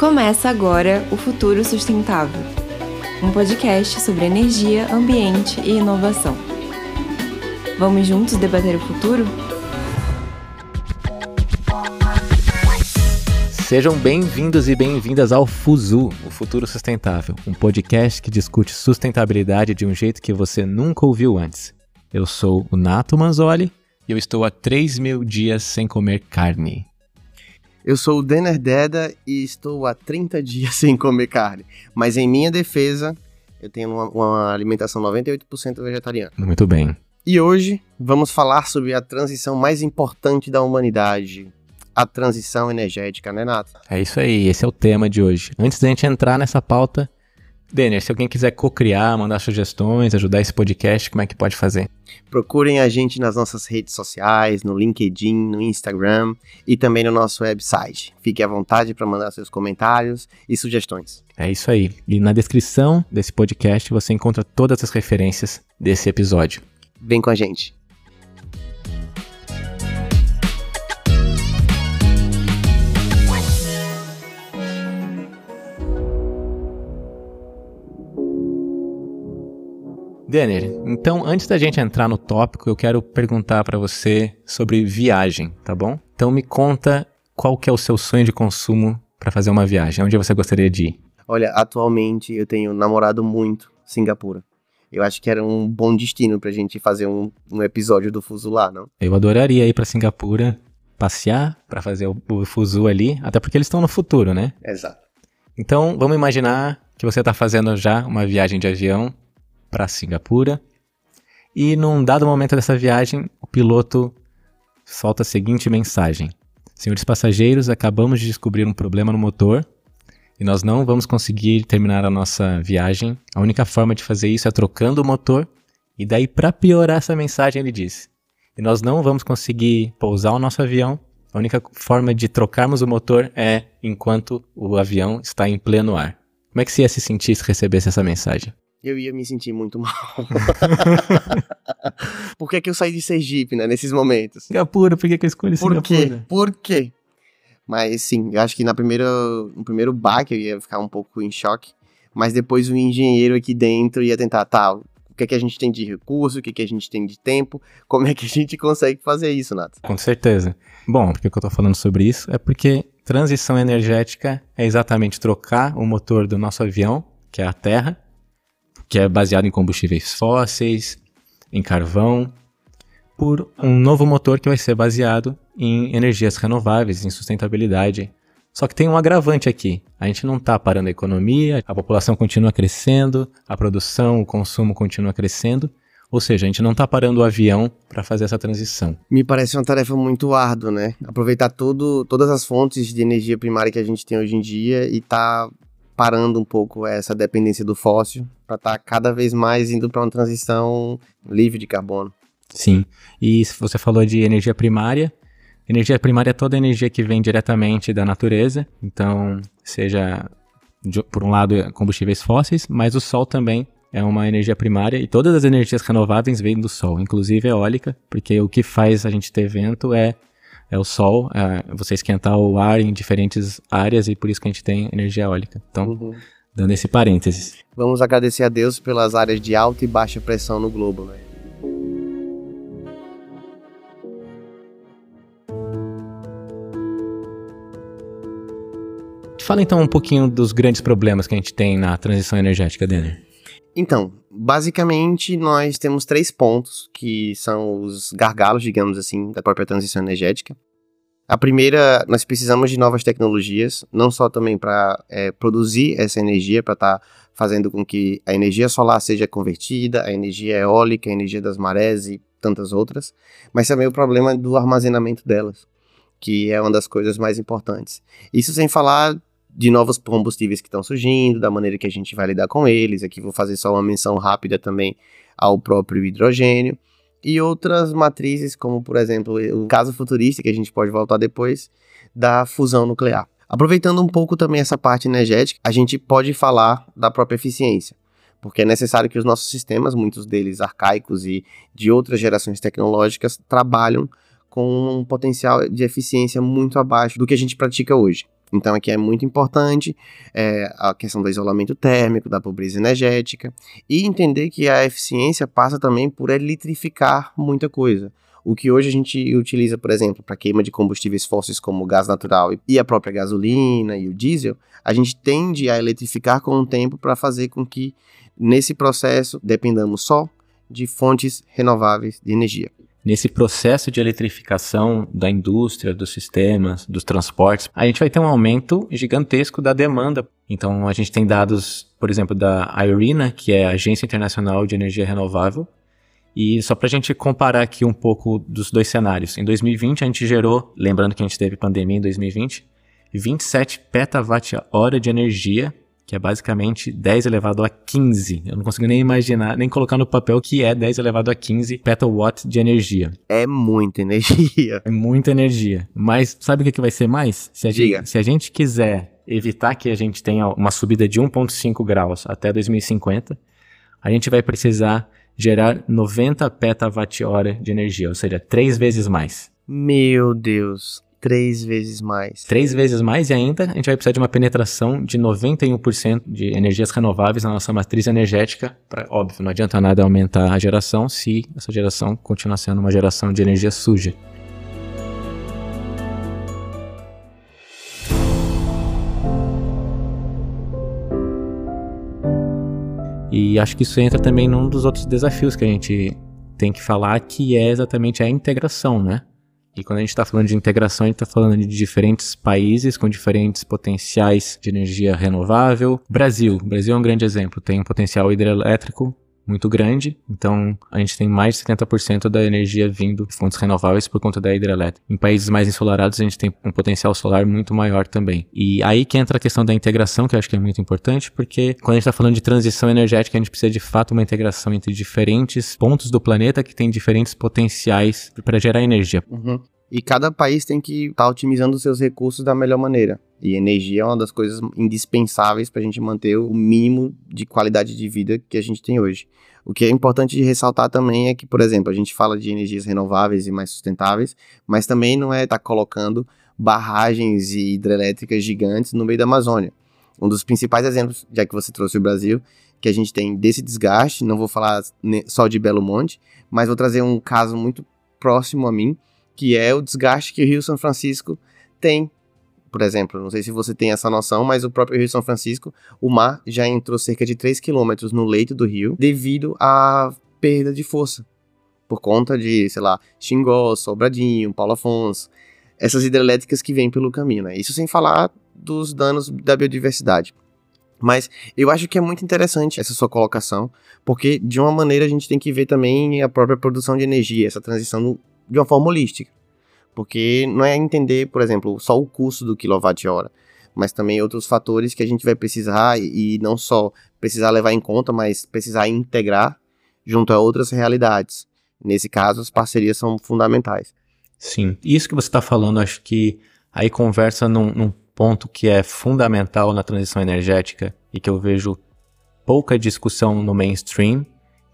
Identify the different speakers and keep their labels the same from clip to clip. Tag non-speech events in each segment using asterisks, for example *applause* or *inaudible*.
Speaker 1: Começa agora o Futuro Sustentável, um podcast sobre energia, ambiente e inovação. Vamos juntos debater o futuro?
Speaker 2: Sejam bem-vindos e bem-vindas ao Fuzu, o Futuro Sustentável, um podcast que discute sustentabilidade de um jeito que você nunca ouviu antes. Eu sou o Nato Manzoli e eu estou há 3 mil dias sem comer carne.
Speaker 3: Eu sou o Denner Deda e estou há 30 dias *laughs* sem comer carne. Mas em minha defesa, eu tenho uma, uma alimentação 98% vegetariana.
Speaker 2: Muito bem.
Speaker 3: E hoje vamos falar sobre a transição mais importante da humanidade, a transição energética, né, Nato?
Speaker 2: É isso aí, esse é o tema de hoje. Antes da gente entrar nessa pauta, Denner, se alguém quiser co-criar, mandar sugestões, ajudar esse podcast, como é que pode fazer?
Speaker 3: Procurem a gente nas nossas redes sociais, no LinkedIn, no Instagram e também no nosso website. Fique à vontade para mandar seus comentários e sugestões.
Speaker 2: É isso aí. E na descrição desse podcast você encontra todas as referências desse episódio.
Speaker 3: Vem com a gente.
Speaker 2: Denner, então antes da gente entrar no tópico, eu quero perguntar para você sobre viagem, tá bom? Então me conta qual que é o seu sonho de consumo para fazer uma viagem, onde você gostaria de ir?
Speaker 3: Olha, atualmente eu tenho namorado muito Singapura. Eu acho que era um bom destino pra gente fazer um, um episódio do Fuso lá, não?
Speaker 2: Eu adoraria ir para Singapura, passear para fazer o, o Fuso ali, até porque eles estão no futuro, né?
Speaker 3: Exato.
Speaker 2: Então, vamos imaginar que você está fazendo já uma viagem de avião para Singapura. E num dado momento dessa viagem, o piloto solta a seguinte mensagem: Senhores passageiros, acabamos de descobrir um problema no motor e nós não vamos conseguir terminar a nossa viagem. A única forma de fazer isso é trocando o motor. E daí, para piorar essa mensagem, ele diz: E nós não vamos conseguir pousar o nosso avião. A única forma de trocarmos o motor é enquanto o avião está em pleno ar. Como é que você ia se sentir se recebesse essa mensagem?
Speaker 3: Eu ia me sentir muito mal. *laughs* por que, que eu saí de Sergipe, né, nesses momentos?
Speaker 2: Singapura, por que, que eu escolhi
Speaker 3: por
Speaker 2: Singapura?
Speaker 3: Quê? Por quê? Mas sim, eu acho que na primeira, no primeiro baque eu ia ficar um pouco em choque, mas depois o engenheiro aqui dentro ia tentar, tá, o que é que a gente tem de recurso, o que é que a gente tem de tempo, como é que a gente consegue fazer isso, Nato?
Speaker 2: Com certeza. Bom, por que eu tô falando sobre isso? É porque transição energética é exatamente trocar o motor do nosso avião, que é a Terra, que é baseado em combustíveis fósseis, em carvão, por um novo motor que vai ser baseado em energias renováveis, em sustentabilidade. Só que tem um agravante aqui. A gente não está parando a economia, a população continua crescendo, a produção, o consumo continua crescendo. Ou seja, a gente não está parando o avião para fazer essa transição.
Speaker 3: Me parece uma tarefa muito árdua, né? Aproveitar todo, todas as fontes de energia primária que a gente tem hoje em dia e tá parando um pouco essa dependência do fóssil para estar tá cada vez mais indo para uma transição livre de carbono.
Speaker 2: Sim. E você falou de energia primária. Energia primária é toda energia que vem diretamente da natureza, então seja por um lado combustíveis fósseis, mas o sol também é uma energia primária e todas as energias renováveis vêm do sol, inclusive eólica, porque o que faz a gente ter vento é é o sol, é você esquentar o ar em diferentes áreas e por isso que a gente tem energia eólica. Então, uhum. dando esse parênteses.
Speaker 3: Vamos agradecer a Deus pelas áreas de alta e baixa pressão no globo, né?
Speaker 2: Fala então um pouquinho dos grandes problemas que a gente tem na transição energética, Denner.
Speaker 3: Então, basicamente nós temos três pontos que são os gargalos, digamos assim, da própria transição energética. A primeira, nós precisamos de novas tecnologias, não só também para é, produzir essa energia, para estar tá fazendo com que a energia solar seja convertida, a energia eólica, a energia das marés e tantas outras, mas também o problema do armazenamento delas, que é uma das coisas mais importantes. Isso sem falar de novos combustíveis que estão surgindo, da maneira que a gente vai lidar com eles. Aqui vou fazer só uma menção rápida também ao próprio hidrogênio e outras matrizes, como por exemplo o caso futurista, que a gente pode voltar depois, da fusão nuclear. Aproveitando um pouco também essa parte energética, a gente pode falar da própria eficiência, porque é necessário que os nossos sistemas, muitos deles arcaicos e de outras gerações tecnológicas, trabalham com um potencial de eficiência muito abaixo do que a gente pratica hoje. Então aqui é muito importante é, a questão do isolamento térmico, da pobreza energética e entender que a eficiência passa também por eletrificar muita coisa. O que hoje a gente utiliza, por exemplo, para queima de combustíveis fósseis como o gás natural e a própria gasolina e o diesel, a gente tende a eletrificar com o tempo para fazer com que nesse processo dependamos só de fontes renováveis de energia.
Speaker 2: Nesse processo de eletrificação da indústria, dos sistemas, dos transportes, a gente vai ter um aumento gigantesco da demanda. Então, a gente tem dados, por exemplo, da IRENA, que é a Agência Internacional de Energia Renovável, e só para a gente comparar aqui um pouco dos dois cenários. Em 2020 a gente gerou, lembrando que a gente teve pandemia em 2020, 27 petawatt-hora de energia, que é basicamente 10 elevado a 15. Eu não consigo nem imaginar, nem colocar no papel que é 10 elevado a 15 petawatt de energia.
Speaker 3: É muita energia.
Speaker 2: É muita energia. Mas sabe o que, que vai ser mais? Se a, gente, se a gente quiser evitar que a gente tenha uma subida de 1,5 graus até 2050, a gente vai precisar gerar 90 petawatt-hora de energia, ou seja, três vezes mais.
Speaker 3: Meu Deus, três vezes mais.
Speaker 2: Três vezes mais e ainda a gente vai precisar de uma penetração de 91% de energias renováveis na nossa matriz energética. Pra, óbvio, não adianta nada aumentar a geração se essa geração continuar sendo uma geração de energia suja. E acho que isso entra também num dos outros desafios que a gente tem que falar, que é exatamente a integração, né? E quando a gente está falando de integração, a gente está falando de diferentes países com diferentes potenciais de energia renovável. Brasil, Brasil é um grande exemplo, tem um potencial hidrelétrico muito grande, então a gente tem mais de 70% da energia vindo de fontes renováveis por conta da hidrelétrica. Em países mais ensolarados, a gente tem um potencial solar muito maior também. E aí que entra a questão da integração, que eu acho que é muito importante, porque quando a gente está falando de transição energética, a gente precisa de fato uma integração entre diferentes pontos do planeta que têm diferentes potenciais para gerar energia.
Speaker 3: Uhum. E cada país tem que estar tá otimizando os seus recursos da melhor maneira. E energia é uma das coisas indispensáveis para a gente manter o mínimo de qualidade de vida que a gente tem hoje. O que é importante de ressaltar também é que, por exemplo, a gente fala de energias renováveis e mais sustentáveis, mas também não é estar tá colocando barragens e hidrelétricas gigantes no meio da Amazônia. Um dos principais exemplos, já que você trouxe o Brasil, que a gente tem desse desgaste, não vou falar só de Belo Monte, mas vou trazer um caso muito próximo a mim, que é o desgaste que o Rio São Francisco tem. Por exemplo, não sei se você tem essa noção, mas o próprio Rio São Francisco, o mar já entrou cerca de 3 quilômetros no leito do rio devido à perda de força. Por conta de, sei lá, Xingó, Sobradinho, Paulo Afonso, essas hidrelétricas que vêm pelo caminho, né? Isso sem falar dos danos da biodiversidade. Mas eu acho que é muito interessante essa sua colocação, porque de uma maneira a gente tem que ver também a própria produção de energia, essa transição de uma forma holística. Porque não é entender, por exemplo, só o custo do quilowatt-hora, mas também outros fatores que a gente vai precisar e não só precisar levar em conta, mas precisar integrar junto a outras realidades. Nesse caso, as parcerias são fundamentais.
Speaker 2: Sim, isso que você está falando, acho que aí conversa num, num ponto que é fundamental na transição energética e que eu vejo pouca discussão no mainstream,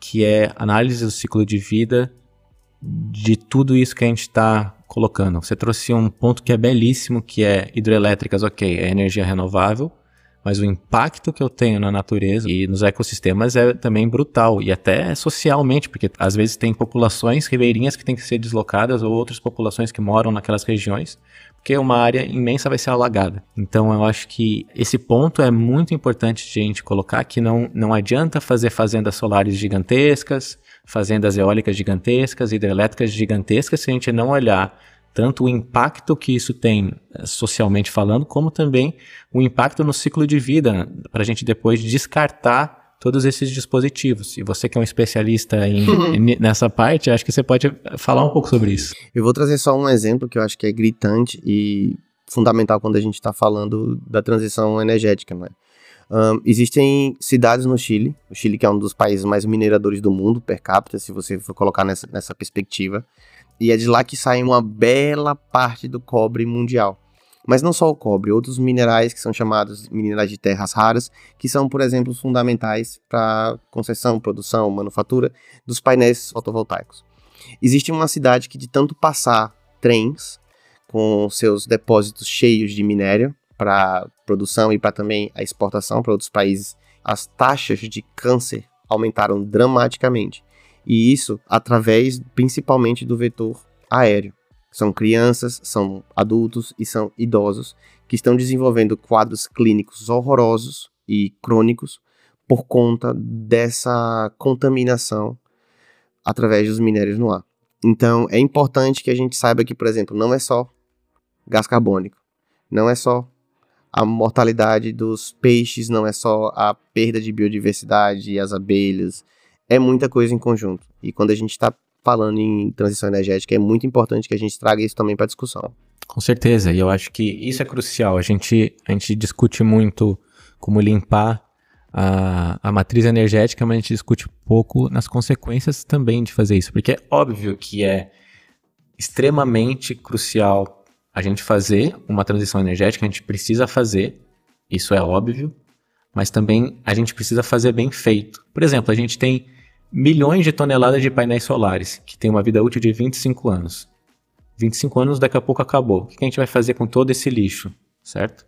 Speaker 2: que é análise do ciclo de vida de tudo isso que a gente está colocando. Você trouxe um ponto que é belíssimo, que é hidrelétricas, ok, é energia renovável, mas o impacto que eu tenho na natureza e nos ecossistemas é também brutal e até socialmente, porque às vezes tem populações ribeirinhas que têm que ser deslocadas ou outras populações que moram naquelas regiões, porque uma área imensa vai ser alagada. Então eu acho que esse ponto é muito importante de a gente colocar que não, não adianta fazer fazendas solares gigantescas, fazendas eólicas gigantescas, hidrelétricas gigantescas, se a gente não olhar tanto o impacto que isso tem eh, socialmente falando, como também o impacto no ciclo de vida, para a gente depois descartar todos esses dispositivos. E você que é um especialista em, nessa parte, acho que você pode falar um pouco sobre isso.
Speaker 3: Eu vou trazer só um exemplo que eu acho que é gritante e fundamental quando a gente está falando da transição energética, não é? Um, existem cidades no Chile, o Chile que é um dos países mais mineradores do mundo per capita, se você for colocar nessa, nessa perspectiva, e é de lá que sai uma bela parte do cobre mundial. Mas não só o cobre, outros minerais que são chamados minerais de terras raras, que são, por exemplo, fundamentais para concessão, produção, manufatura dos painéis fotovoltaicos. Existe uma cidade que, de tanto passar trens com seus depósitos cheios de minério, para produção e para também a exportação para outros países, as taxas de câncer aumentaram dramaticamente. E isso através principalmente do vetor aéreo. São crianças, são adultos e são idosos que estão desenvolvendo quadros clínicos horrorosos e crônicos por conta dessa contaminação através dos minérios no ar. Então, é importante que a gente saiba que, por exemplo, não é só gás carbônico, não é só a mortalidade dos peixes, não é só a perda de biodiversidade e as abelhas, é muita coisa em conjunto. E quando a gente está falando em transição energética, é muito importante que a gente traga isso também para discussão.
Speaker 2: Com certeza, e eu acho que isso é crucial. A gente, a gente discute muito como limpar a, a matriz energética, mas a gente discute pouco nas consequências também de fazer isso, porque é óbvio que é extremamente crucial a gente fazer uma transição energética, a gente precisa fazer, isso é óbvio, mas também a gente precisa fazer bem feito. Por exemplo, a gente tem milhões de toneladas de painéis solares, que tem uma vida útil de 25 anos. 25 anos daqui a pouco acabou. O que a gente vai fazer com todo esse lixo, certo?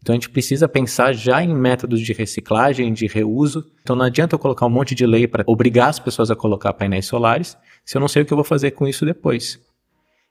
Speaker 2: Então a gente precisa pensar já em métodos de reciclagem, de reuso. Então não adianta eu colocar um monte de lei para obrigar as pessoas a colocar painéis solares, se eu não sei o que eu vou fazer com isso depois.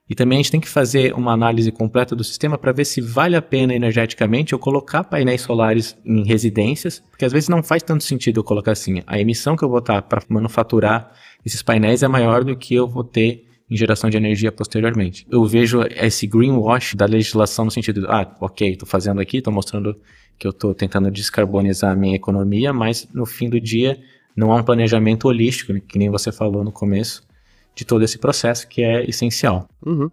Speaker 2: E também a gente tem que fazer uma análise completa do sistema para ver se vale a pena energeticamente eu colocar painéis solares em residências, porque às vezes não faz tanto sentido eu colocar assim. A emissão que eu vou estar para manufaturar esses painéis é maior do que eu vou ter em geração de energia posteriormente. Eu vejo esse greenwash da legislação no sentido de, ah, ok, estou fazendo aqui, estou mostrando que eu estou tentando descarbonizar a minha economia, mas no fim do dia não há um planejamento holístico, né, que nem você falou no começo, de todo esse processo que é essencial.
Speaker 3: Uhum.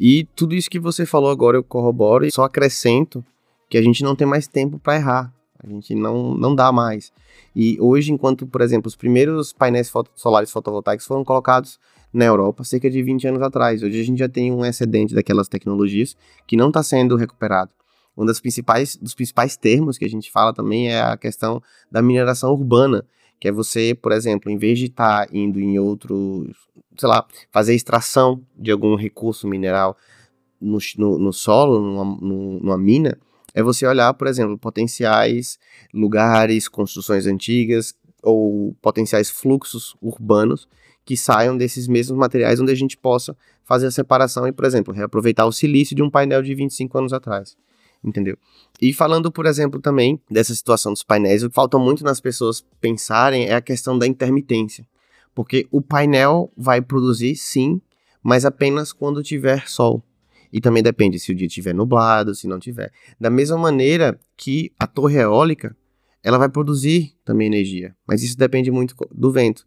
Speaker 3: E tudo isso que você falou agora eu corroboro e só acrescento que a gente não tem mais tempo para errar. A gente não, não dá mais. E hoje, enquanto, por exemplo, os primeiros painéis foto solares fotovoltaicos foram colocados na Europa cerca de 20 anos atrás. Hoje a gente já tem um excedente daquelas tecnologias que não está sendo recuperado. Um das principais, dos principais termos que a gente fala também é a questão da mineração urbana, que é você, por exemplo, em vez de estar tá indo em outro, sei lá, fazer extração de algum recurso mineral no, no, no solo, numa, numa mina, é você olhar, por exemplo, potenciais lugares, construções antigas ou potenciais fluxos urbanos que saiam desses mesmos materiais onde a gente possa fazer a separação e, por exemplo, reaproveitar o silício de um painel de 25 anos atrás entendeu? E falando, por exemplo, também dessa situação dos painéis, o que falta muito nas pessoas pensarem é a questão da intermitência. Porque o painel vai produzir, sim, mas apenas quando tiver sol. E também depende se o dia estiver nublado, se não tiver. Da mesma maneira que a torre eólica, ela vai produzir também energia, mas isso depende muito do vento.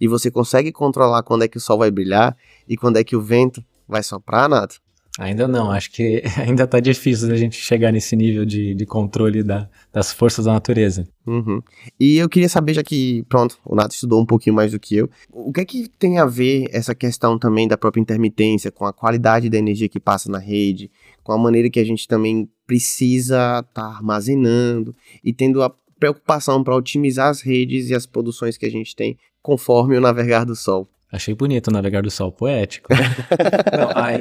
Speaker 3: E você consegue controlar quando é que o sol vai brilhar e quando é que o vento vai soprar, Nato?
Speaker 2: Ainda não, acho que *laughs* ainda está difícil a gente chegar nesse nível de, de controle da, das forças da natureza.
Speaker 3: Uhum. E eu queria saber, já que, pronto, o Nato estudou um pouquinho mais do que eu, o que é que tem a ver essa questão também da própria intermitência com a qualidade da energia que passa na rede, com a maneira que a gente também precisa estar tá armazenando e tendo a preocupação para otimizar as redes e as produções que a gente tem conforme o navegar do sol?
Speaker 2: Achei bonito o navegar do sol, poético. *laughs* Não, a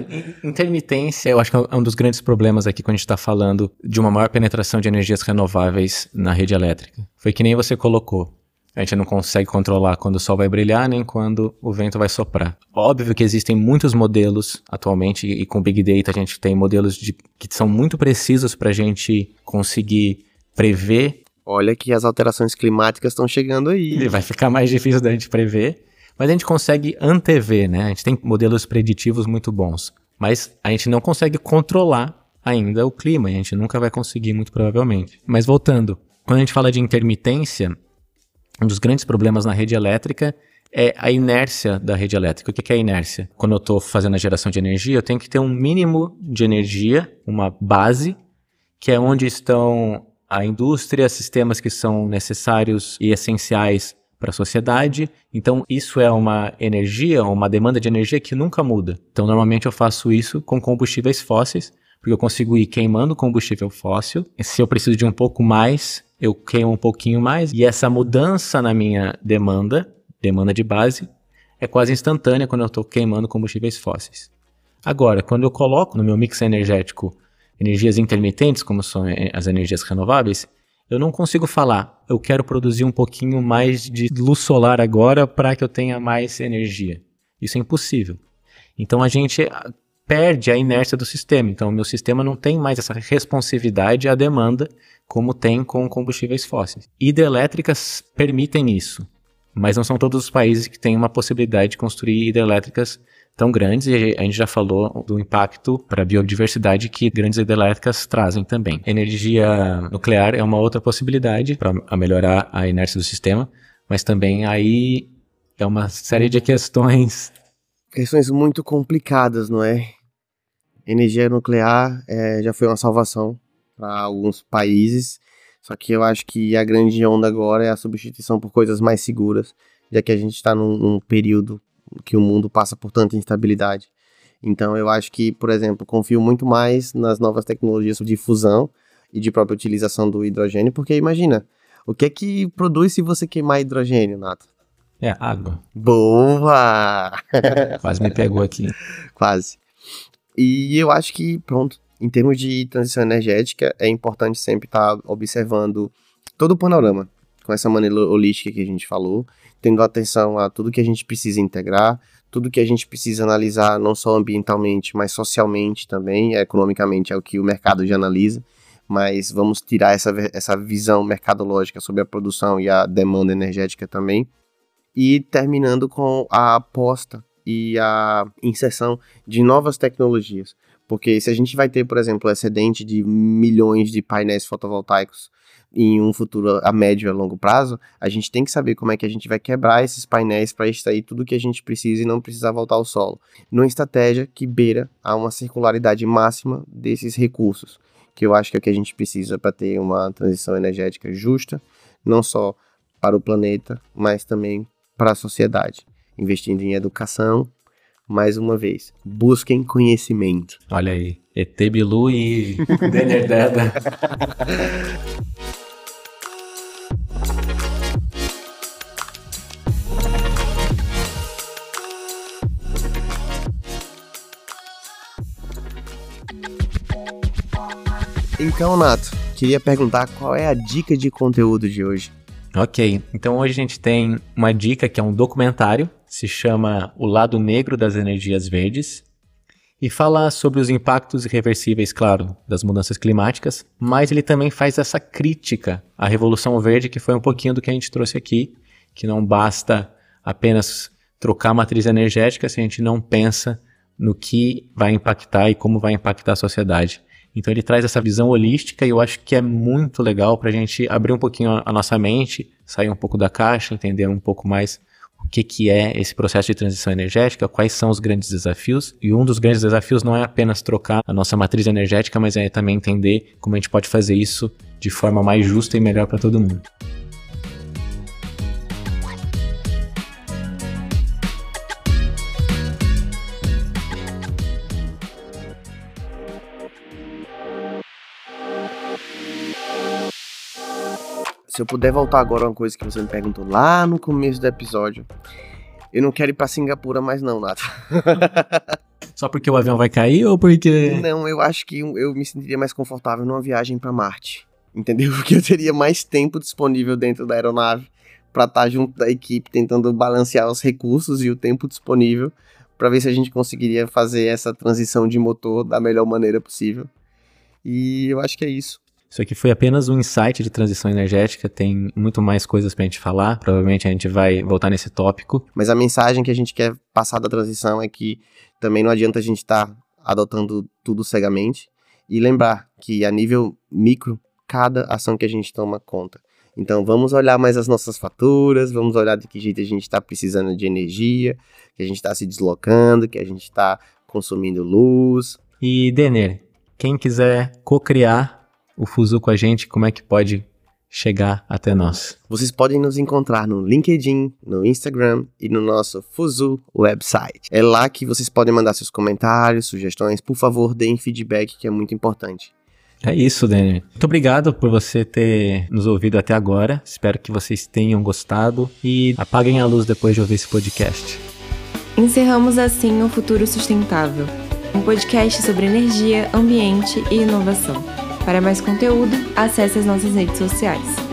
Speaker 2: intermitência, eu acho que é um dos grandes problemas aqui quando a gente está falando de uma maior penetração de energias renováveis na rede elétrica. Foi que nem você colocou. A gente não consegue controlar quando o sol vai brilhar, nem quando o vento vai soprar. Óbvio que existem muitos modelos atualmente, e com Big Data a gente tem modelos de, que são muito precisos para a gente conseguir prever.
Speaker 3: Olha que as alterações climáticas estão chegando aí.
Speaker 2: Vai ficar mais difícil da gente prever. Mas a gente consegue antever, né? A gente tem modelos preditivos muito bons. Mas a gente não consegue controlar ainda o clima, a gente nunca vai conseguir, muito provavelmente. Mas voltando, quando a gente fala de intermitência, um dos grandes problemas na rede elétrica é a inércia da rede elétrica. O que é a inércia? Quando eu estou fazendo a geração de energia, eu tenho que ter um mínimo de energia, uma base, que é onde estão a indústria, sistemas que são necessários e essenciais para a sociedade. Então, isso é uma energia, uma demanda de energia que nunca muda. Então, normalmente eu faço isso com combustíveis fósseis, porque eu consigo ir queimando combustível fóssil. Se eu preciso de um pouco mais, eu queimo um pouquinho mais. E essa mudança na minha demanda, demanda de base, é quase instantânea quando eu estou queimando combustíveis fósseis. Agora, quando eu coloco no meu mix energético energias intermitentes, como são eh, as energias renováveis, eu não consigo falar, eu quero produzir um pouquinho mais de luz solar agora para que eu tenha mais energia. Isso é impossível. Então a gente ah, perde a inércia do sistema. Então o meu sistema não tem mais essa responsividade à demanda como tem com combustíveis fósseis. Hidrelétricas permitem isso, mas não são todos os países que têm uma possibilidade de construir hidrelétricas tão grandes e a gente já falou do impacto para a biodiversidade que grandes hidrelétricas trazem também. Energia nuclear é uma outra possibilidade para melhorar a inércia do sistema, mas também aí é uma série de questões.
Speaker 3: Questões muito complicadas, não é? Energia nuclear é, já foi uma salvação para alguns países, só que eu acho que a grande onda agora é a substituição por coisas mais seguras, já que a gente está num, num período que o mundo passa por tanta instabilidade. Então eu acho que, por exemplo, confio muito mais nas novas tecnologias de fusão e de própria utilização do hidrogênio, porque imagina, o que é que produz se você queimar hidrogênio, Nato?
Speaker 2: É água.
Speaker 3: Boa! *laughs*
Speaker 2: Quase me pegou aqui.
Speaker 3: Quase. E eu acho que, pronto, em termos de transição energética, é importante sempre estar observando todo o panorama, com essa maneira holística que a gente falou, tendo atenção a tudo que a gente precisa integrar, tudo que a gente precisa analisar, não só ambientalmente, mas socialmente também, economicamente, é o que o mercado já analisa, mas vamos tirar essa, essa visão mercadológica sobre a produção e a demanda energética também. E terminando com a aposta e a inserção de novas tecnologias. Porque se a gente vai ter, por exemplo, excedente de milhões de painéis fotovoltaicos em um futuro a médio e a longo prazo, a gente tem que saber como é que a gente vai quebrar esses painéis para extrair tudo que a gente precisa e não precisar voltar ao solo. Numa estratégia que beira a uma circularidade máxima desses recursos, que eu acho que é o que a gente precisa para ter uma transição energética justa, não só para o planeta, mas também para a sociedade. Investindo em educação, mais uma vez, busquem conhecimento.
Speaker 2: Olha aí, ET Bilu e *laughs* Denner *laughs* Deda.
Speaker 3: Então, Nato, queria perguntar qual é a dica de conteúdo de hoje.
Speaker 2: Ok, então hoje a gente tem uma dica que é um documentário, se chama O Lado Negro das Energias Verdes, e fala sobre os impactos irreversíveis, claro, das mudanças climáticas, mas ele também faz essa crítica à Revolução Verde, que foi um pouquinho do que a gente trouxe aqui, que não basta apenas trocar a matriz energética se a gente não pensa no que vai impactar e como vai impactar a sociedade. Então ele traz essa visão holística e eu acho que é muito legal para a gente abrir um pouquinho a nossa mente, sair um pouco da caixa, entender um pouco mais o que, que é esse processo de transição energética, quais são os grandes desafios. E um dos grandes desafios não é apenas trocar a nossa matriz energética, mas é também entender como a gente pode fazer isso de forma mais justa e melhor para todo mundo.
Speaker 3: Se eu puder voltar agora a uma coisa que você me perguntou lá no começo do episódio. Eu não quero ir pra Singapura mais não, Nato. *laughs*
Speaker 2: Só porque o avião vai cair ou porque...
Speaker 3: Não, eu acho que eu me sentiria mais confortável numa viagem para Marte. Entendeu? *laughs* Porque eu teria mais tempo disponível dentro da aeronave para estar tá junto da equipe tentando balancear os recursos e o tempo disponível para ver se a gente conseguiria fazer essa transição de motor da melhor maneira possível. E eu acho que é isso.
Speaker 2: Isso aqui foi apenas um insight de transição energética, tem muito mais coisas pra gente falar, provavelmente a gente vai voltar nesse tópico.
Speaker 3: Mas a mensagem que a gente quer passar da transição é que também não adianta a gente estar tá adotando tudo cegamente e lembrar que a nível micro, cada ação que a gente toma conta. Então vamos olhar mais as nossas faturas, vamos olhar de que jeito a gente está precisando de energia, que a gente está se deslocando, que a gente está consumindo luz.
Speaker 2: E Denner, quem quiser co-criar o Fuzu com a gente, como é que pode chegar até nós?
Speaker 3: Vocês podem nos encontrar no LinkedIn, no Instagram e no nosso Fuzu website. É lá que vocês podem mandar seus comentários, sugestões. Por favor, deem feedback, que é muito importante.
Speaker 2: É isso, Dani. Muito obrigado por você ter nos ouvido até agora. Espero que vocês tenham gostado e apaguem a luz depois de ouvir esse podcast.
Speaker 1: Encerramos assim o Futuro Sustentável um podcast sobre energia, ambiente e inovação. Para mais conteúdo, acesse as nossas redes sociais.